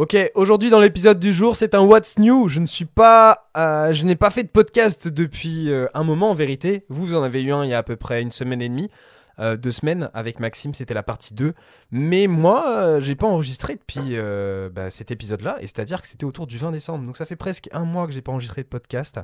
Ok, aujourd'hui dans l'épisode du jour, c'est un What's New. Je ne suis pas, euh, je n'ai pas fait de podcast depuis euh, un moment en vérité. Vous, en avez eu un il y a à peu près une semaine et demie, euh, deux semaines avec Maxime, c'était la partie 2. Mais moi, j'ai pas enregistré depuis bah, cet épisode-là, et c'est-à-dire que c'était autour du 20 décembre. Donc ça fait presque un mois que j'ai pas enregistré de podcast.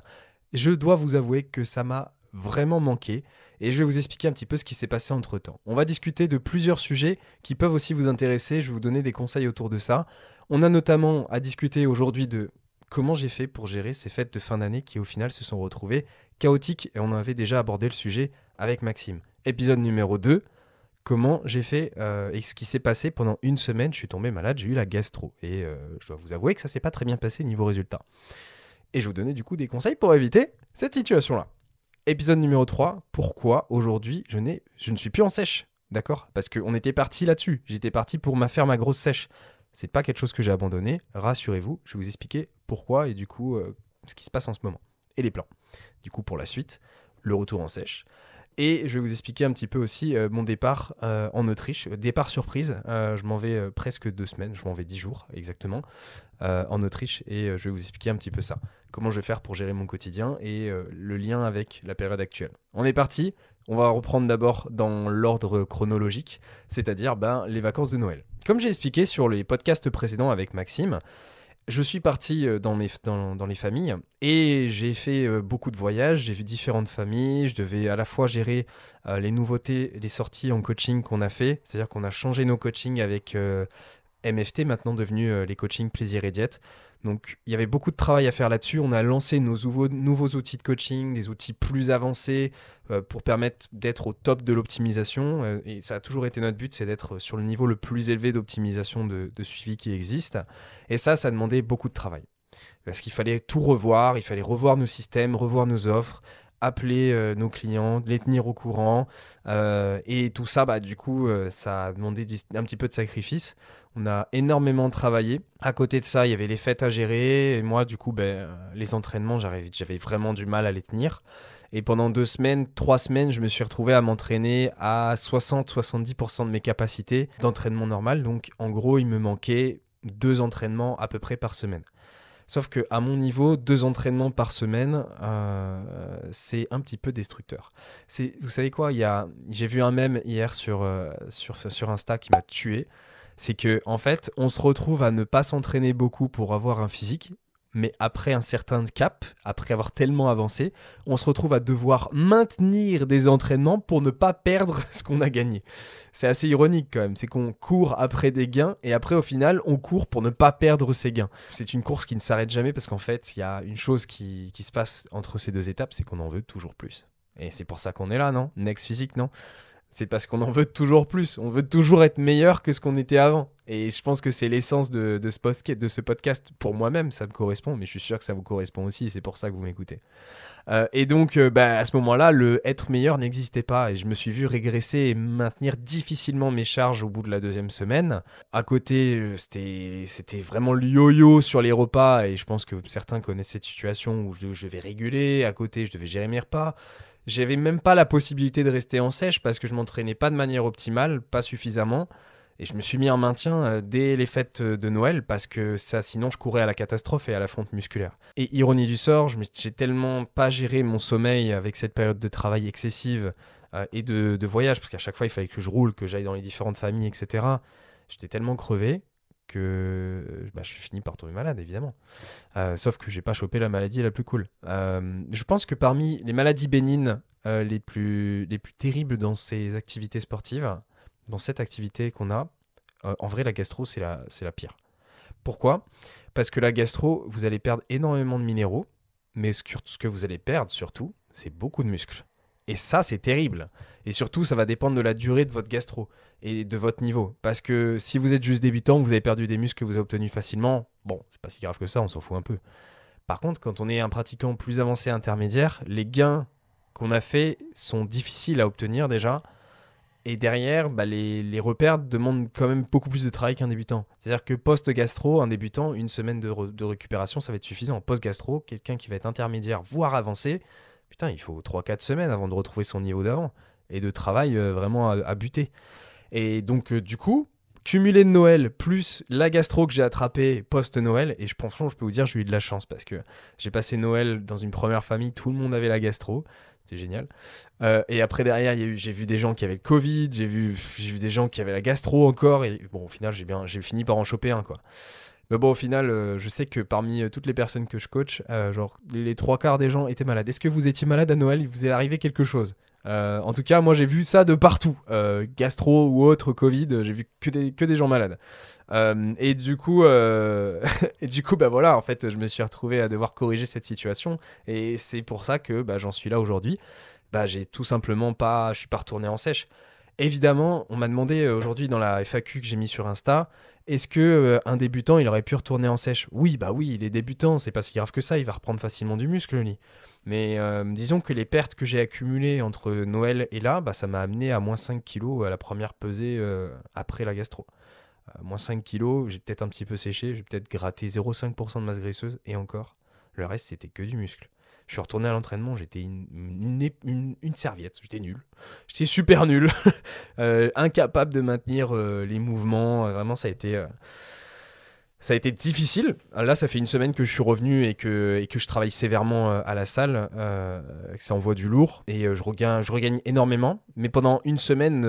Je dois vous avouer que ça m'a vraiment manqué et je vais vous expliquer un petit peu ce qui s'est passé entre temps. On va discuter de plusieurs sujets qui peuvent aussi vous intéresser, je vais vous donner des conseils autour de ça. On a notamment à discuter aujourd'hui de comment j'ai fait pour gérer ces fêtes de fin d'année qui au final se sont retrouvées chaotiques et on avait déjà abordé le sujet avec Maxime. Épisode numéro 2, comment j'ai fait euh, et ce qui s'est passé pendant une semaine, je suis tombé malade, j'ai eu la gastro et euh, je dois vous avouer que ça s'est pas très bien passé niveau résultat. Et je vous donnais du coup des conseils pour éviter cette situation-là. Épisode numéro 3, pourquoi aujourd'hui je, je ne suis plus en sèche D'accord? Parce qu'on était parti là-dessus. J'étais parti pour ma faire ma grosse sèche. C'est pas quelque chose que j'ai abandonné. Rassurez-vous, je vais vous expliquer pourquoi et du coup euh, ce qui se passe en ce moment. Et les plans. Du coup, pour la suite, le retour en sèche. Et je vais vous expliquer un petit peu aussi euh, mon départ euh, en Autriche. Départ surprise, je m'en vais presque deux semaines, je m'en vais dix jours exactement en Autriche et je vais vous expliquer un petit peu ça. Comment je vais faire pour gérer mon quotidien et le lien avec la période actuelle. On est parti, on va reprendre d'abord dans l'ordre chronologique, c'est-à-dire ben, les vacances de Noël. Comme j'ai expliqué sur les podcasts précédents avec Maxime, je suis parti euh, dans, les familles et j'ai fait euh, beaucoup de voyages, j'ai vu différentes familles, je devais à la fois gérer euh, les nouveautés, les sorties en coaching qu'on a fait, c'est-à-dire qu'on a changé nos coachings avec MFT, maintenant devenu les coachings plaisir et diète. Donc il y avait beaucoup de travail à faire là-dessus. On a lancé nos nouveaux, outils de coaching, des outils plus avancés euh, pour permettre d'être au top de l'optimisation. Euh, et ça a toujours été notre but, c'est d'être sur le niveau le plus élevé d'optimisation de, suivi qui existe. Et ça, ça demandait beaucoup de travail. Parce qu'il fallait tout revoir, il fallait revoir nos systèmes, revoir nos offres, appeler euh, nos clients, les tenir au courant. et tout ça, bah, du coup, ça a demandé un petit peu de sacrifice. On a énormément travaillé. À côté de ça, il y avait les fêtes à gérer. Et moi, du coup, ben, les entraînements, j'avais vraiment du mal à les tenir. Et pendant deux semaines, trois semaines, je me suis retrouvé à m'entraîner à 60-70% de mes capacités d'entraînement normal. Donc, en gros, il me manquait deux entraînements à peu près par semaine. Sauf que à mon niveau, deux entraînements par semaine, euh, c'est un petit peu destructeur. Vous savez quoi j'ai vu un mème hier sur, euh, Insta qui m'a tué c'est que en fait, on se retrouve à ne pas s'entraîner beaucoup pour avoir un physique, mais après un certain cap, après avoir tellement avancé, on se retrouve à devoir maintenir des entraînements pour ne pas perdre ce qu'on a gagné. C'est assez ironique quand même, c'est qu'on court après des gains et après au final on court pour ne pas perdre ces gains. C'est une course qui ne s'arrête jamais parce qu'en fait il y a une chose qui, qui se passe entre ces deux étapes, c'est qu'on en veut toujours plus. Et c'est pour ça qu'on est là, non? Next physique, non? C'est parce qu'on en veut toujours plus. On veut toujours être meilleur que ce qu'on était avant. Et je pense que c'est l'essence de, ce podcast. Pour moi-même, ça me correspond, mais je suis sûr que ça vous correspond aussi. C'est pour ça que vous m'écoutez. Euh, et donc, euh, bah, à ce moment-là, le être meilleur n'existait pas. Et je me suis vu régresser et maintenir difficilement mes charges au bout de la deuxième semaine. À côté, euh, c'était vraiment le yo-yo sur les repas. Et je pense que certains connaissent cette situation où je, je vais réguler. À côté, je devais gérer mes repas. J'avais même pas la possibilité de rester en sèche parce que je m'entraînais pas de manière optimale, pas suffisamment. Et je me suis mis en maintien euh, dès les fêtes de Noël parce que ça, sinon, je courais à la catastrophe et à la fonte musculaire. Et ironie du sort, j'ai tellement pas géré mon sommeil avec cette période de travail excessive euh, et de, de voyage, parce qu'à chaque fois, il fallait que je roule, que j'aille dans les différentes familles, etc. J'étais tellement crevé que bah, je suis fini par tomber malade, évidemment. Euh, sauf que j'ai pas chopé la maladie la plus cool. Euh, je pense que parmi les maladies bénignes euh, les, plus, les plus terribles dans ces activités sportives, dans cette activité qu'on a, en vrai, la gastro, c'est la, la pire. Pourquoi? Parce que la gastro, vous allez perdre énormément de minéraux, mais ce que vous allez perdre surtout, c'est beaucoup de muscles. Et ça, c'est terrible. Et surtout, ça va dépendre de la durée de votre gastro et de votre niveau. Parce que si vous êtes juste débutant, vous avez perdu des muscles que vous avez obtenus facilement, bon, c'est pas si grave que ça, on s'en fout un peu. Par contre, quand on est un pratiquant plus avancé intermédiaire, les gains qu'on a faits sont difficiles à obtenir déjà. Et derrière, bah, les, repères demandent quand même beaucoup plus de travail qu'un débutant. C'est-à-dire que post-gastro, un débutant, une semaine de, de récupération, ça va être suffisant. Post-gastro, quelqu'un qui va être intermédiaire, voire avancé, putain, il faut 3-4 semaines avant de retrouver son niveau d'avant et de travail euh, vraiment à, buter. Et donc, euh, du coup, cumulé de Noël plus la gastro que j'ai attrapée post-Noël, et je, franchement, je peux vous dire, j'ai eu de la chance parce que j'ai passé Noël dans une première famille, tout le monde avait la gastro. C'était génial. Euh, et après, derrière, j'ai vu des gens qui avaient le Covid, j'ai vu, des gens qui avaient la gastro encore. Et bon, au final, j'ai j'ai fini par en choper un, quoi. Mais bon, au final, euh, je sais que parmi euh, toutes les personnes que je coach, euh, genre les trois quarts des gens étaient malades. Est-ce que vous étiez malade à Noël? Il vous est arrivé quelque chose? En tout cas, moi j'ai vu ça de partout. gastro ou autre, Covid, j'ai vu que des, que des gens malades. et du coup, et du coup, bah voilà, en fait, je me suis retrouvé à devoir corriger cette situation. Et c'est pour ça que bah, j'en suis là aujourd'hui. Bah, j'ai tout simplement pas, je suis pas retourné en sèche. Évidemment, on m'a demandé aujourd'hui dans la FAQ que j'ai mis sur Insta, est-ce que euh, un débutant, il aurait pu retourner en sèche? Oui, bah oui, il est débutant, c'est pas si grave que ça, il va reprendre facilement du muscle, lui. Mais euh, disons que les pertes que j'ai accumulées entre Noël et là, bah, ça m'a amené à moins 5 kilos à la première pesée euh, après la gastro. moins 5 kilos, j'ai peut-être un petit peu séché, j'ai peut-être gratté 0,5% de masse graisseuse, et encore, le reste c'était que du muscle. Je suis retourné à l'entraînement, j'étais une, serviette, j'étais nul. J'étais super nul, euh, incapable de maintenir euh, les mouvements. Euh, vraiment, ça a été, ça a été difficile. Là, ça fait une semaine que je suis revenu et que, et que je travaille sévèrement à la salle. que ça envoie du lourd et je, regagne, je regagne énormément. Mais pendant une semaine,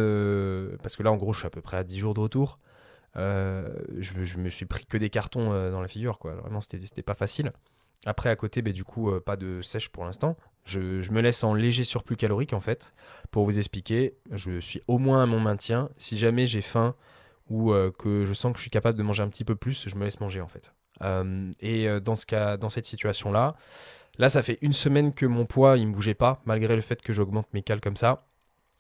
parce que là, en gros, je suis à peu près à 10 jours de retour. Je, je, me suis pris que des cartons dans la figure, quoi. Vraiment, c'était pas facile. Après, à côté, bah, du coup, euh, pas de sèche pour l'instant. Je, me laisse en léger surplus calorique, en fait. Pour vous expliquer, je suis au moins à mon maintien. Si jamais j'ai faim ou euh, que je sens que je suis capable de manger un petit peu plus, je me laisse manger, en fait. Euh, et dans, ce cas, dans cette situation-là, là, ça fait une semaine que mon poids, il ne bougeait pas, malgré le fait que j'augmente mes cales comme ça.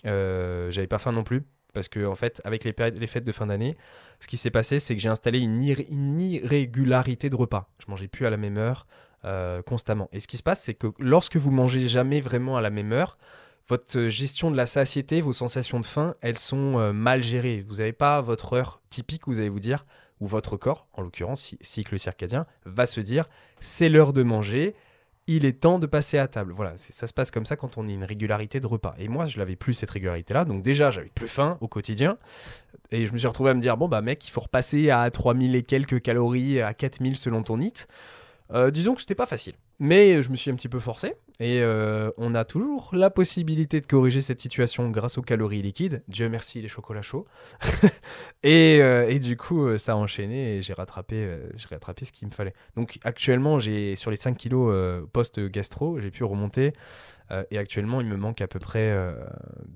J'avais pas faim non plus parce que en fait avec les, fêtes de fin d'année ce qui s'est passé c'est que j'ai installé une, une, irrégularité de repas je mangeais plus à la même heure euh, constamment. Et ce qui se passe, c'est que lorsque vous mangez jamais vraiment à la même heure, votre gestion de la satiété, vos sensations de faim, elles sont euh, mal gérées. Vous n'avez pas votre heure typique, vous allez vous dire, ou votre corps, en l'occurrence, cycle circadien, va se dire, c'est l'heure de manger, il est temps de passer à table. Voilà, ça se passe comme ça quand on a une régularité de repas. Et moi, je n'avais plus cette régularité-là, donc déjà, j'avais plus faim au quotidien. Et je me suis retrouvé à me dire, bon, bah mec, il faut repasser à 3000 et quelques calories, à 4000 selon ton NIT. Euh, disons que c'était pas facile. Mais je me suis un petit peu forcé. Et euh, on a toujours la possibilité de corriger cette situation grâce aux calories liquides. Dieu merci les chocolats chauds. et, euh, et, du coup, ça a enchaîné et j'ai rattrapé, j'ai rattrapé ce qu'il me fallait. Donc actuellement, j'ai sur les 5 kilos post-gastro, j'ai pu remonter. et actuellement, il me manque à peu près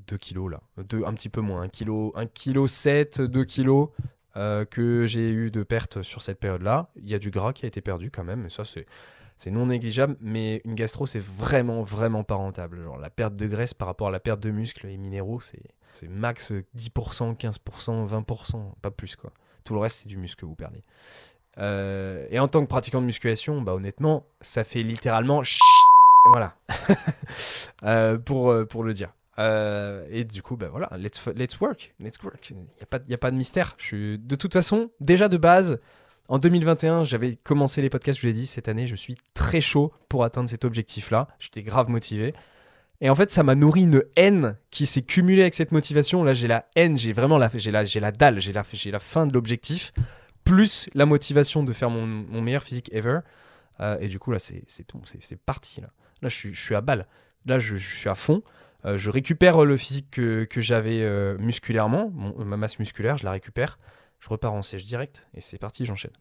2 kilos là. un petit peu moins. 1 kg, 1 kg 7, 2 kilos. Euh, que j'ai eu de pertes sur cette période-là. Il y a du gras qui a été perdu quand même, et ça c'est non négligeable, mais une gastro c'est vraiment vraiment pas rentable. Genre la perte de graisse par rapport à la perte de muscles et minéraux, c'est c'est max 10%, 15%, 20%, pas plus quoi. Tout le reste c'est du muscle que vous perdez. Euh, et en tant que pratiquant de musculation, bah honnêtement, ça fait littéralement voilà euh, pour, pour le dire. Euh, et du coup, ben voilà, let's, let's work, let's work. Il n'y a, pas, a pas de mystère. Je suis... De toute façon, déjà de base, en 2021, j'avais commencé les podcasts, je vous l'ai dit, cette année, je suis très chaud pour atteindre cet objectif-là. J'étais grave motivé. Et en fait, ça m'a nourri une haine qui s'est cumulée avec cette motivation. Là, j'ai la haine, j'ai vraiment la, la, la dalle, j'ai la, la fin de l'objectif, plus la motivation de faire mon, mon meilleur physique ever. Euh, et du coup, là, c'est, parti. Là, là je, suis, je suis à balle. Là, je suis à fond. Euh, je récupère le physique que, j'avais euh, musculairement, ma masse musculaire, je la récupère, je repars en sèche direct et c'est parti, j'enchaîne.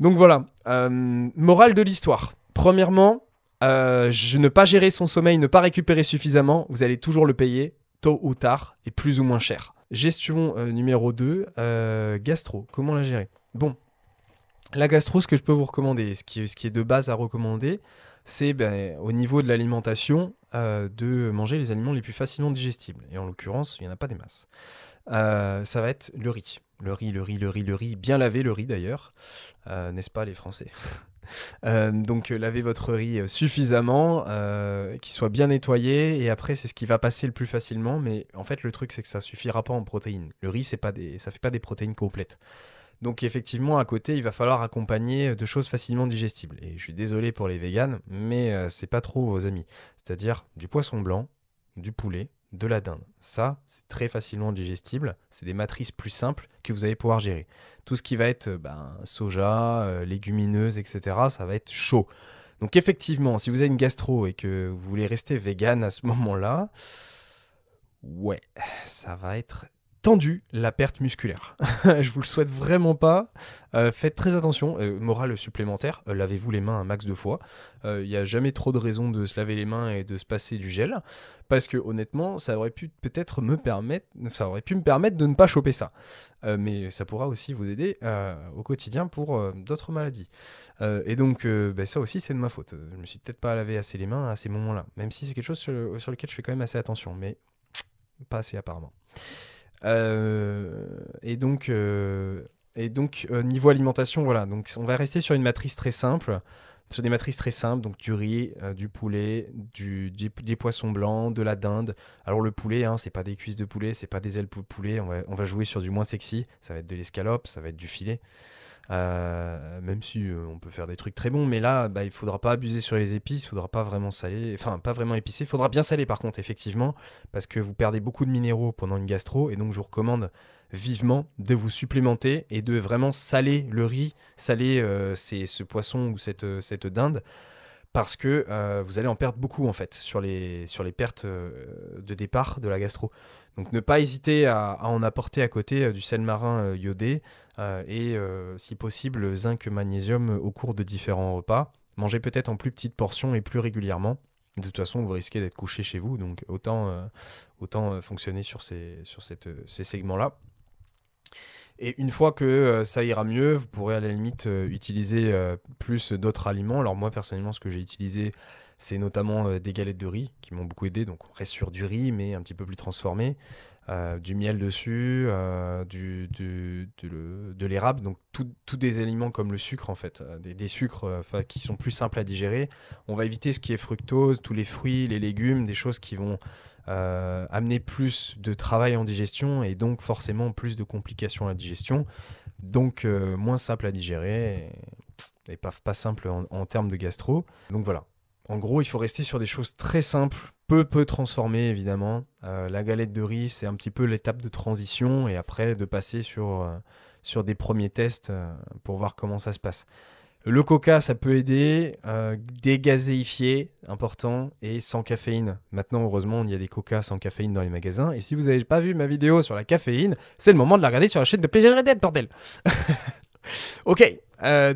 Donc voilà, euh, morale de l'histoire. Premièrement, ne pas gérer son sommeil, ne pas récupérer suffisamment, vous allez toujours le payer, tôt ou tard, et plus ou moins cher. Gestion numéro 2, gastro, comment la gérer? Bon, La gastro, ce que je peux vous recommander, ce qui est de base à recommander, c'est ben, au niveau de l'alimentation euh, de manger les aliments les plus facilement digestibles. Et en l'occurrence, il n'y en a pas des masses. Euh, ça va être le riz. Le riz, le riz, le riz, le riz, bien lavé le riz d'ailleurs, euh, n'est-ce pas les Français? Donc lavez votre riz suffisamment, qu'il soit bien nettoyé et après c'est ce qui va passer le plus facilement. Mais en fait le truc c'est que ça suffira pas en protéines. Le riz c'est pas des, ça fait pas des protéines complètes. Donc effectivement, à côté, il va falloir accompagner de choses facilement digestibles. Et je suis désolé pour les véganes, mais euh, c'est pas trop vos amis. C'est-à-dire du poisson blanc, du poulet, de la dinde. Ça, c'est très facilement digestible. C'est des matrices plus simples que vous allez pouvoir gérer. Tout ce qui va être euh, ben, soja, euh, légumineuses, etc., ça va être chaud. Donc effectivement, si vous avez une gastro et que vous voulez rester vegan à ce moment-là, ouais, ça va être tendu la perte musculaire. je vous le souhaite vraiment pas. Euh, faites très attention. Euh, morale supplémentaire, euh, lavez-vous les mains un max de fois. Il n'y a jamais trop de raison de se laver les mains et de se passer du gel. Parce que honnêtement, ça aurait pu peut-être me permettre, de ne pas choper ça. mais ça pourra aussi vous aider au quotidien pour d'autres maladies. et donc, ben, ça aussi, c'est de ma faute. Je me suis peut-être pas lavé assez les mains à ces moments-là. Même si c'est quelque chose sur lequel je fais quand même assez attention. Mais pas assez apparemment. Euh, et donc, euh, euh, niveau alimentation, voilà. Donc, on va rester sur une matrice très simple sur des matrices très simples, donc du riz, du poulet, du, des poissons blancs, de la dinde. Alors le poulet, hein, c'est pas des cuisses de poulet, c'est pas des ailes de poulet, on va, jouer sur du moins sexy, ça va être de l'escalope, ça va être du filet. Euh, même si euh, on peut faire des trucs très bons, mais là, bah, il faudra pas abuser sur les épices, il faudra pas vraiment saler, enfin pas vraiment épicé, il faudra bien saler par contre, effectivement, parce que vous perdez beaucoup de minéraux pendant une gastro, et donc je vous recommande vivement de vous supplémenter et de vraiment saler le riz, saler euh, ce poisson ou cette dinde, parce que vous allez en perdre beaucoup en fait sur les, sur les pertes de départ de la gastro. Donc ne pas hésiter à, en apporter à côté du sel marin iodé, euh, et euh, si possible zinc magnésium au cours de différents repas. Mangez peut-être en plus petites portions et plus régulièrement. De toute façon, vous risquez d'être couché chez vous, donc autant, euh, autant fonctionner sur ces, sur cette, ces segments-là. Et une fois que ça ira mieux, vous pourrez à la limite utiliser plus d'autres aliments. Alors moi personnellement, ce que j'ai utilisé, c'est notamment des galettes de riz qui m'ont beaucoup aidé. Donc on reste sur du riz, mais un petit peu plus transformé. Euh, du miel dessus, euh, du, de l'érable, donc tous des aliments comme le sucre en fait, euh, des, sucres qui sont plus simples à digérer. On va éviter ce qui est fructose, tous les fruits, les légumes, des choses qui vont amener plus de travail en digestion et donc forcément plus de complications à la digestion, donc moins simple à digérer et, pas, pas simple en termes de gastro. Donc voilà. En gros, il faut rester sur des choses très simples peu peu transformé évidemment. Euh, la galette de riz, c'est un petit peu l'étape de transition et après de passer sur, euh, sur des premiers tests euh, pour voir comment ça se passe. Le coca, ça peut aider, dégazéifié, important, et sans caféine. Maintenant, heureusement, il y a des coca sans caféine dans les magasins. Et si vous n'avez pas vu ma vidéo sur la caféine, c'est le moment de la regarder sur la chaîne de Plaisir et bordel Ok,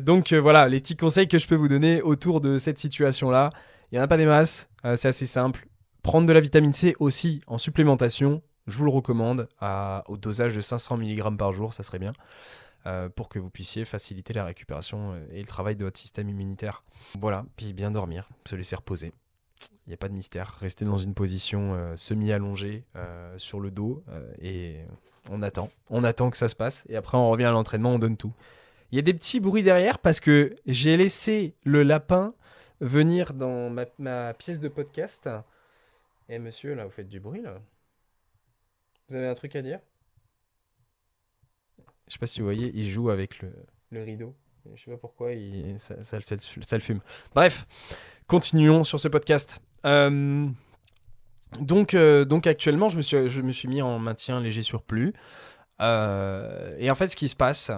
donc voilà, les petits conseils que je peux vous donner autour de cette situation-là. Il n'y en a pas des masses, c'est assez simple. Prendre de la vitamine C aussi en supplémentation, je vous le recommande au dosage de 500 mg par jour, ça serait bien, euh, pour que vous puissiez faciliter la récupération euh, et le travail de votre système immunitaire. Voilà, puis bien dormir, se laisser reposer. Il n'y a pas de mystère, rester dans une position euh, semi-allongée sur le dos et on attend, on attend que ça se passe et après on revient à l'entraînement, on donne tout. Il y a des petits bruits derrière parce que j'ai laissé le lapin venir dans ma pièce de podcast. Eh monsieur, là, vous faites du bruit, là Vous avez un truc à dire? Je sais pas si vous voyez, il joue avec le, le rideau. Je sais pas pourquoi, il, ça, ça, le fume. Bref, continuons sur ce podcast. Euh, donc, euh, donc actuellement, je me, suis, je me suis mis en maintien léger surplus. Euh, et en fait, ce qui se passe,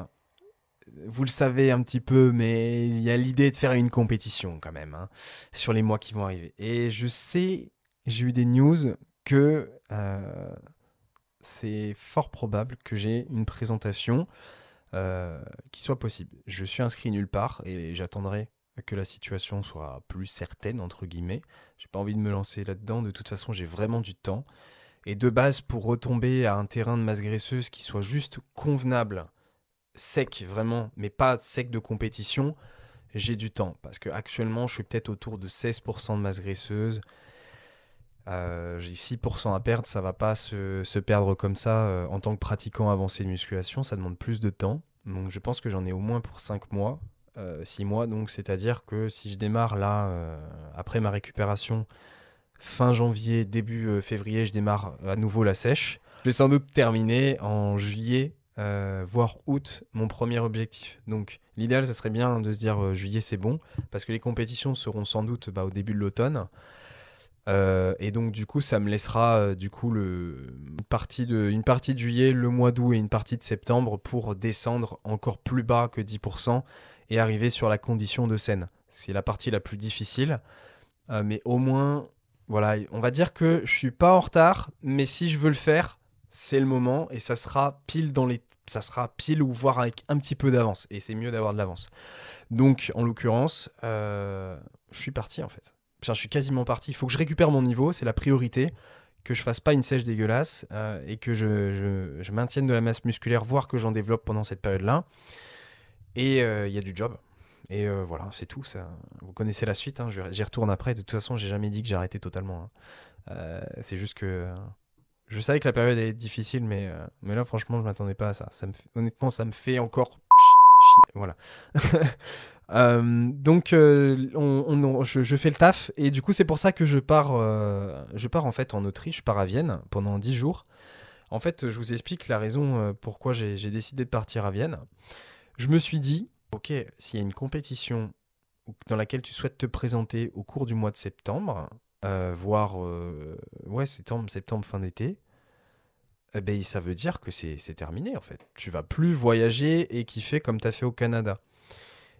vous le savez un petit peu, mais il y a l'idée de faire une compétition quand même hein, sur les mois qui vont arriver. Et je sais j'ai eu des news que euh, c'est fort probable que j'ai une présentation euh, qui soit possible. Je suis inscrit nulle part et j'attendrai que la situation soit plus certaine, entre guillemets. J'ai pas envie de me lancer là-dedans. De toute façon, j'ai vraiment du temps. Et de base, pour retomber à un terrain de masse graisseuse qui soit juste convenable sec vraiment, mais pas sec de compétition, j'ai du temps. Parce que actuellement, je suis peut-être autour de 16% de masse graisseuse. Euh, j'ai 6% à perdre, ça va pas se, perdre comme ça euh, en tant que pratiquant avancé de musculation, ça demande plus de temps. Donc je pense que j'en ai au moins pour 5 mois, 6 mois, donc c'est-à-dire que si je démarre là, après ma récupération, fin janvier, début février, je démarre à nouveau la sèche. Je vais sans doute terminer en juillet, euh, voire août, mon premier objectif. Donc l'idéal, ça serait bien de se dire euh, juillet, c'est bon, parce que les compétitions seront sans doute bah, au début de l'automne. Euh, et donc du coup, ça me laissera du coup une, partie de, juillet, le mois d'août et une partie de septembre pour descendre encore plus bas que 10% et arriver sur la condition de scène. C'est la partie la plus difficile. mais au moins, voilà, on va dire que je suis pas en retard, mais si je veux le faire, c'est le moment et ça sera pile dans les ça sera pile ou voire avec un petit peu d'avance et c'est mieux d'avoir de l'avance donc en l'occurrence euh, je suis parti en fait je suis quasiment parti. Il faut que je récupère mon niveau c'est la priorité. Que je fasse pas une sèche dégueulasse euh, et que je, maintienne de la masse musculaire voire que j'en développe pendant cette période là et euh, il y a du job. Et voilà c'est tout. Vous connaissez la suite hein, j'y retourne après. De toute façon j'ai jamais dit que j'arrêtais totalement hein. c'est juste que je savais que la période est difficile, mais, euh, là, franchement, je m'attendais pas à ça. ça me honnêtement, ça me fait encore Voilà. Euh, donc, euh, on, je, fais le taf, et du coup, c'est pour ça que je pars, je pars en fait en Autriche, je pars à Vienne pendant 10 jours. En fait, je vous explique la raison pourquoi j'ai décidé de partir à Vienne. Je me suis dit, ok, s'il y a une compétition dans laquelle tu souhaites te présenter au cours du mois de septembre, euh, voire euh, ouais, septembre, fin d'été, eh ben, ça veut dire que c'est terminé en fait. Tu vas plus voyager et kiffer comme tu as fait au Canada.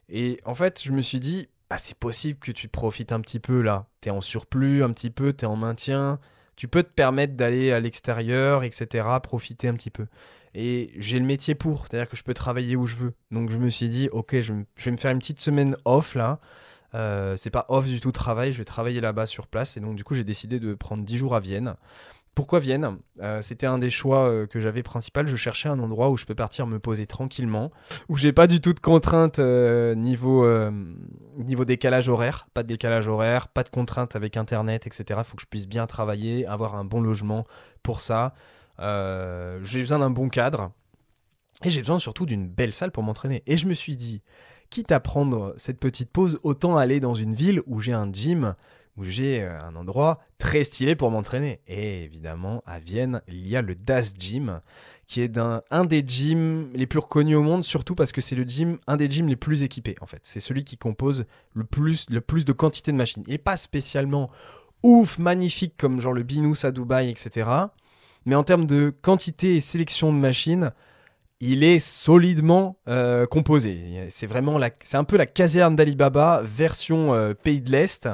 Et en fait, je me suis dit, bah, c'est possible que tu profites un petit peu là. Tu es en surplus un petit peu, tu es en maintien. Tu peux te permettre d'aller à l'extérieur, etc., profiter un petit peu. Et j'ai le métier pour, c'est-à-dire que je peux travailler où je veux. Donc je me suis dit, ok, je, vais me faire une petite semaine off là. Euh, c'est pas off du tout travail, je vais travailler là-bas sur place. Et donc, du coup, j'ai décidé de prendre 10 jours à Vienne. Pourquoi Vienne? Euh, C'était un des choix euh, que j'avais principal. Je cherchais un endroit où je peux partir me poser tranquillement, où j'ai pas du tout de contraintes niveau, niveau décalage horaire, pas de décalage horaire, pas de contraintes avec internet, etc. Il faut que je puisse bien travailler, avoir un bon logement pour ça. j'ai besoin d'un bon cadre et j'ai besoin surtout d'une belle salle pour m'entraîner. Et je me suis dit, quitte à prendre cette petite pause, autant aller dans une ville où j'ai un gym, où j'ai euh, un endroit très stylé pour m'entraîner. Et évidemment, à Vienne, il y a le Das Gym, qui est un, des gyms les plus reconnus au monde, surtout parce que c'est le gym, un des gyms les plus équipés, en fait. C'est celui qui compose le plus, le plus de quantité de machines. Il n'est pas spécialement ouf, magnifique comme genre le Binous à Dubaï, etc. Mais en termes de quantité et sélection de machines, il est solidement euh, composé. C'est vraiment c'est un peu la caserne d'Alibaba version euh, pays de l'Est.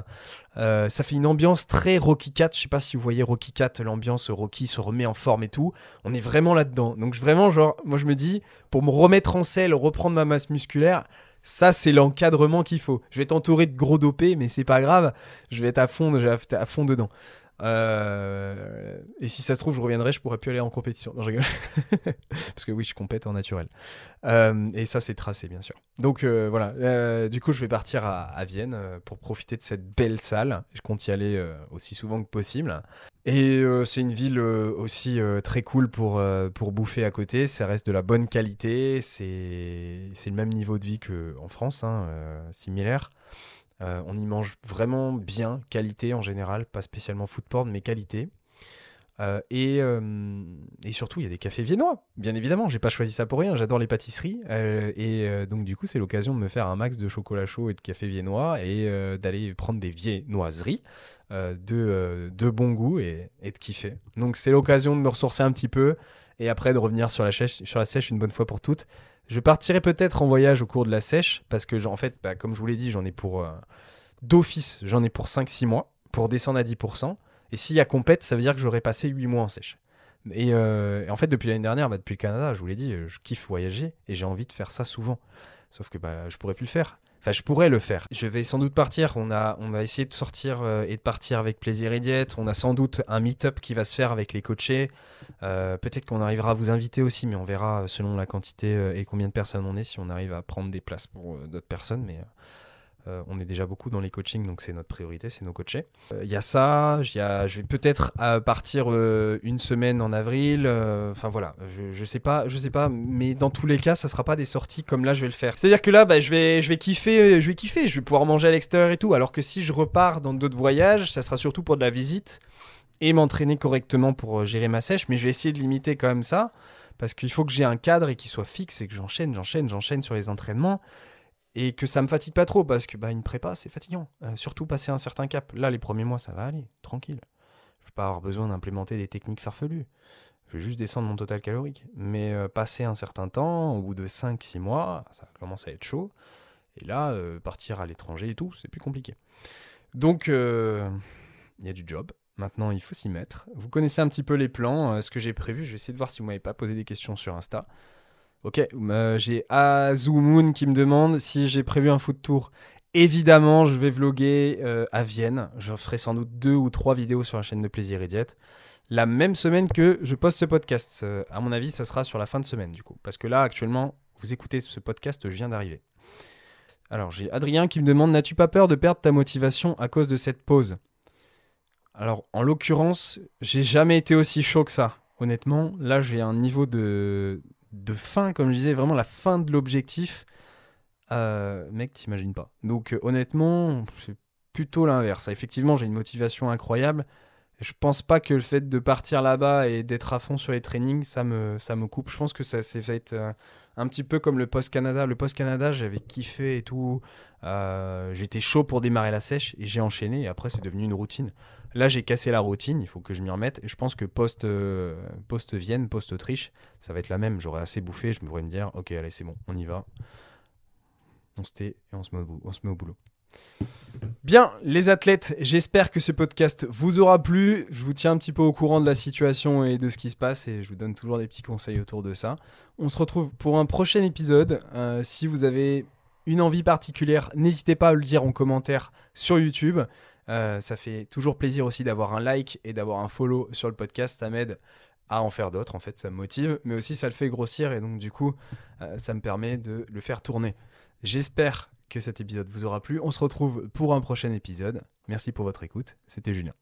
Euh, ça fait une ambiance très Rocky Cat. Je sais pas si vous voyez Rocky Cat, l'ambiance Rocky se remet en forme et tout. On est vraiment là-dedans. Donc vraiment, genre, moi je me dis, pour me remettre en selle, reprendre ma masse musculaire, ça c'est l'encadrement qu'il faut. Je vais être entouré de gros dopés, mais c'est pas grave. Je vais être à fond, je vais être à fond dedans. Euh, et si ça se trouve, je reviendrai, je pourrais plus aller en compétition. Non, je rigole. Parce que oui, je compète en naturel. Euh, et ça, c'est tracé, bien sûr. Donc euh, voilà. du coup, je vais partir à, Vienne pour profiter de cette belle salle. Je compte y aller aussi souvent que possible. Et c'est une ville aussi très cool pour, pour bouffer à côté. Ça reste de la bonne qualité. C'est le même niveau de vie qu'en France, hein, similaire. Euh, on y mange vraiment bien, qualité en général, pas spécialement food porn, mais qualité. Euh, euh, et, surtout, il y a des cafés viennois, bien évidemment. J'ai pas choisi ça pour rien. J'adore les pâtisseries. et donc, du coup, c'est l'occasion de me faire un max de chocolat chaud et de café viennois et d'aller prendre des viennoiseries de, de bon goût et, et de kiffer. Donc, c'est l'occasion de me ressourcer un petit peu et après de revenir sur la, sur la sèche une bonne fois pour toutes. Je partirai peut-être en voyage au cours de la sèche, parce que, en fait, bah, comme je vous l'ai dit, j'en ai pour. Euh, d'office, j'en ai pour 5-6 mois, pour descendre à 10%. Et s'il y a compète, ça veut dire que j'aurais passé 8 mois en sèche. Euh, et, en fait, depuis l'année dernière, bah, depuis le Canada, je vous l'ai dit, je kiffe voyager et j'ai envie de faire ça souvent. Sauf que bah, je pourrais plus le faire. Enfin, je pourrais le faire. Je vais sans doute partir. On a, essayer de sortir euh, et de partir avec plaisir et diète. On a sans doute un meet-up qui va se faire avec les coachés. Euh, peut-être qu'on arrivera à vous inviter aussi, mais on verra selon la quantité et combien de personnes on est si on arrive à prendre des places pour d'autres personnes. Mais euh, on est déjà beaucoup dans les coachings, donc c'est notre priorité, c'est nos coachés. Il euh, y a ça, y a, je vais peut-être partir euh, une semaine en avril. Enfin voilà, je, je, sais pas, je sais pas, mais dans tous les cas, ça sera pas des sorties comme là je vais le faire. C'est-à-dire que là, bah, je vais, je vais kiffer, je vais kiffer, je vais pouvoir manger à l'extérieur et tout. Alors que si je repars dans d'autres voyages, ça sera surtout pour de la visite et m'entraîner correctement pour gérer ma sèche. Mais je vais essayer de limiter quand même ça parce qu'il faut que j'ai un cadre et qu'il soit fixe et que j'enchaîne, j'enchaîne, j'enchaîne sur les entraînements et que ça me fatigue pas trop parce que bah, une prépa c'est fatigant, euh, surtout passer un certain cap. Là les premiers mois ça va aller, tranquille. Je vais pas avoir besoin d'implémenter des techniques farfelues. Je vais juste descendre mon total calorique. Mais euh, passer un certain temps, au bout de 5-6 mois, ça commence à être chaud. Et là, euh, partir à l'étranger et tout, c'est plus compliqué. Donc, il y a du job. Maintenant, il faut s'y mettre. Vous connaissez un petit peu les plans, ce que j'ai prévu. Je vais essayer de voir si vous m'avez pas posé des questions sur Insta. Ok, euh, j'ai Azumoon qui me demande si j'ai prévu un foot tour. Évidemment, je vais vloguer euh, à Vienne. Je ferai sans doute deux ou trois vidéos sur la chaîne de Plaisir et Diète. La même semaine que je poste ce podcast. Euh, à mon avis, ça sera sur la fin de semaine du coup. Parce que là, actuellement, vous écoutez ce podcast, je viens d'arriver. Alors, j'ai Adrien qui me demande N'as-tu pas peur de perdre ta motivation à cause de cette pause? Alors, en l'occurrence, j'ai jamais été aussi chaud que ça. Honnêtement, là, j'ai un niveau de, de fin, comme je disais, vraiment la fin de l'objectif, euh, mec, t'imagines pas. Donc euh, honnêtement, c'est plutôt l'inverse. Effectivement, j'ai une motivation incroyable. Je pense pas que le fait de partir là-bas et d'être à fond sur les trainings, ça me, ça me coupe. Je pense que ça s'est fait euh, un petit peu comme le post-Canada. Le post-Canada, j'avais kiffé et tout. J'étais chaud pour démarrer la sèche et j'ai enchaîné. Et après, c'est devenu une routine. Là, j'ai cassé la routine, il faut que je m'y remette. Et je pense que euh, post Vienne, post Autriche, ça va être la même. J'aurai assez bouffé, je pourrais me dire, ok, allez, c'est bon, on y va. On se tait et on se met au boulot. Bien, les athlètes, j'espère que ce podcast vous aura plu. Je vous tiens un petit peu au courant de la situation et de ce qui se passe et je vous donne toujours des petits conseils autour de ça. On se retrouve pour un prochain épisode. Euh, si vous avez une envie particulière, n'hésitez pas à le dire en commentaire sur YouTube. Euh, ça fait toujours plaisir aussi d'avoir un like et d'avoir un follow sur le podcast. Ça m'aide à en faire d'autres, en fait, ça me motive, mais aussi ça le fait grossir et donc du coup, euh, ça me permet de le faire tourner. J'espère que cet épisode vous aura plu. On se retrouve pour un prochain épisode. Merci pour votre écoute. C'était Julien.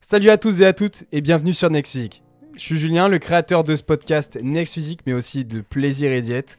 Salut à tous et à toutes et bienvenue sur Next Physique. Je suis Julien, le créateur de ce podcast Next Physique, mais aussi de Plaisir et Diète.